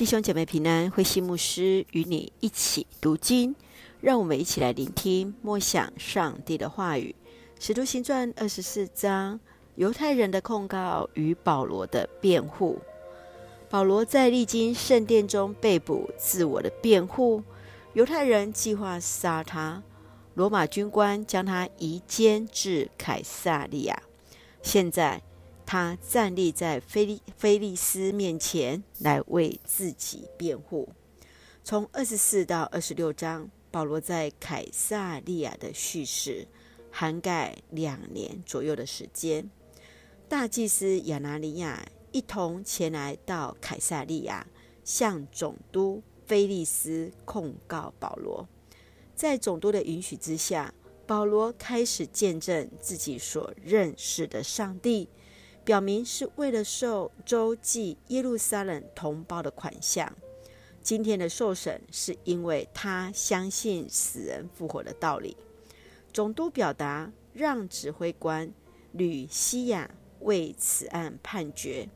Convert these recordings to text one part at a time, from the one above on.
弟兄姐妹平安，慧馨牧师与你一起读经，让我们一起来聆听默想上帝的话语。使徒行传二十四章，犹太人的控告与保罗的辩护。保罗在历经圣殿中被捕，自我的辩护。犹太人计划杀他，罗马军官将他移监至凯撒利亚。现在。他站立在菲利菲利斯面前来为自己辩护。从二十四到二十六章，保罗在凯撒利亚的叙事涵盖两年左右的时间。大祭司亚拿尼亚一同前来到凯撒利亚，向总督菲利斯控告保罗。在总督的允许之下，保罗开始见证自己所认识的上帝。表明是为了受周济耶路撒冷同胞的款项。今天的受审是因为他相信死人复活的道理。总督表达让指挥官吕西亚为此案判决。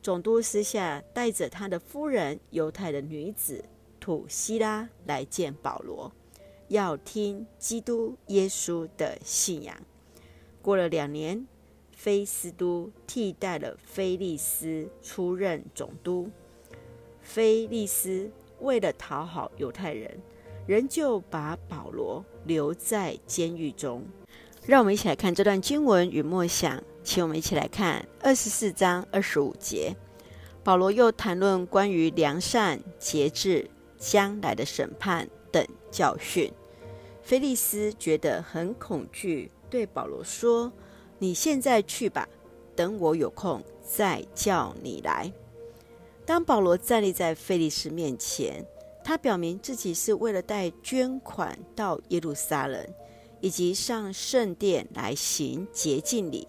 总督私下带着他的夫人犹太的女子土西拉来见保罗，要听基督耶稣的信仰。过了两年。菲斯都替代了菲利斯出任总督。菲利斯为了讨好犹太人，仍旧把保罗留在监狱中。让我们一起来看这段经文与默想，请我们一起来看二十四章二十五节。保罗又谈论关于良善、节制、将来的审判等教训。菲利斯觉得很恐惧，对保罗说。你现在去吧，等我有空再叫你来。当保罗站立在菲利斯面前，他表明自己是为了带捐款到耶路撒冷，以及上圣殿来行洁净礼。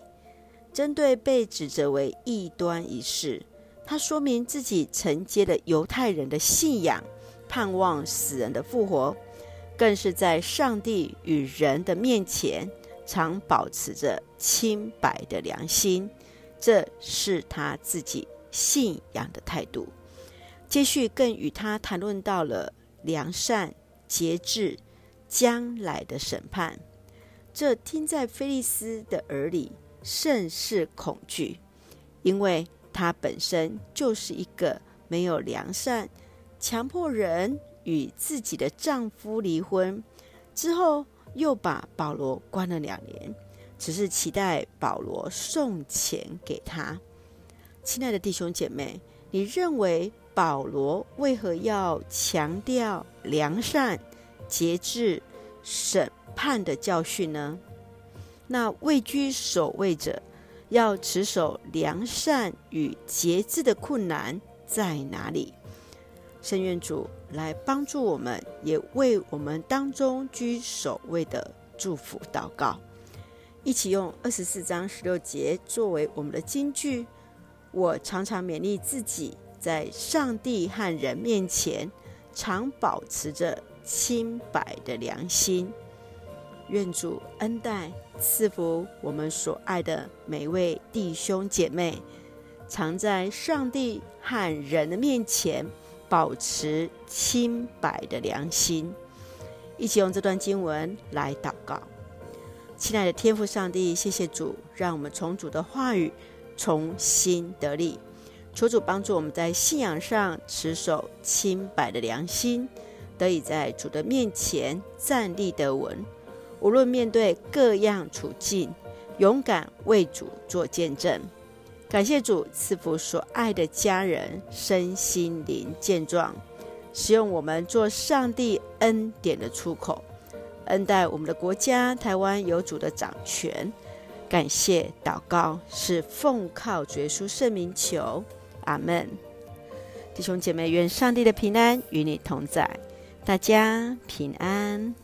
针对被指责为异端一事，他说明自己承接了犹太人的信仰，盼望死人的复活，更是在上帝与人的面前。常保持着清白的良心，这是他自己信仰的态度。接续更与他谈论到了良善、节制、将来的审判。这听在菲利斯的耳里甚是恐惧，因为他本身就是一个没有良善、强迫人与自己的丈夫离婚之后。又把保罗关了两年，只是期待保罗送钱给他。亲爱的弟兄姐妹，你认为保罗为何要强调良善、节制、审判的教训呢？那位居首位者要持守良善与节制的困难在哪里？圣愿主来帮助我们，也为我们当中居首位的祝福祷告。一起用二十四章十六节作为我们的金句。我常常勉励自己，在上帝和人面前，常保持着清白的良心。愿主恩待赐福我们所爱的每位弟兄姐妹，常在上帝和人的面前。保持清白的良心，一起用这段经文来祷告。亲爱的天父上帝，谢谢主，让我们从主的话语重新得力。求主帮助我们在信仰上持守清白的良心，得以在主的面前站立得稳。无论面对各样处境，勇敢为主做见证。感谢主赐福所爱的家人身心灵健壮，使用我们做上帝恩典的出口，恩待我们的国家台湾有主的掌权。感谢祷告是奉靠主耶稣圣名求，阿门。弟兄姐妹，愿上帝的平安与你同在，大家平安。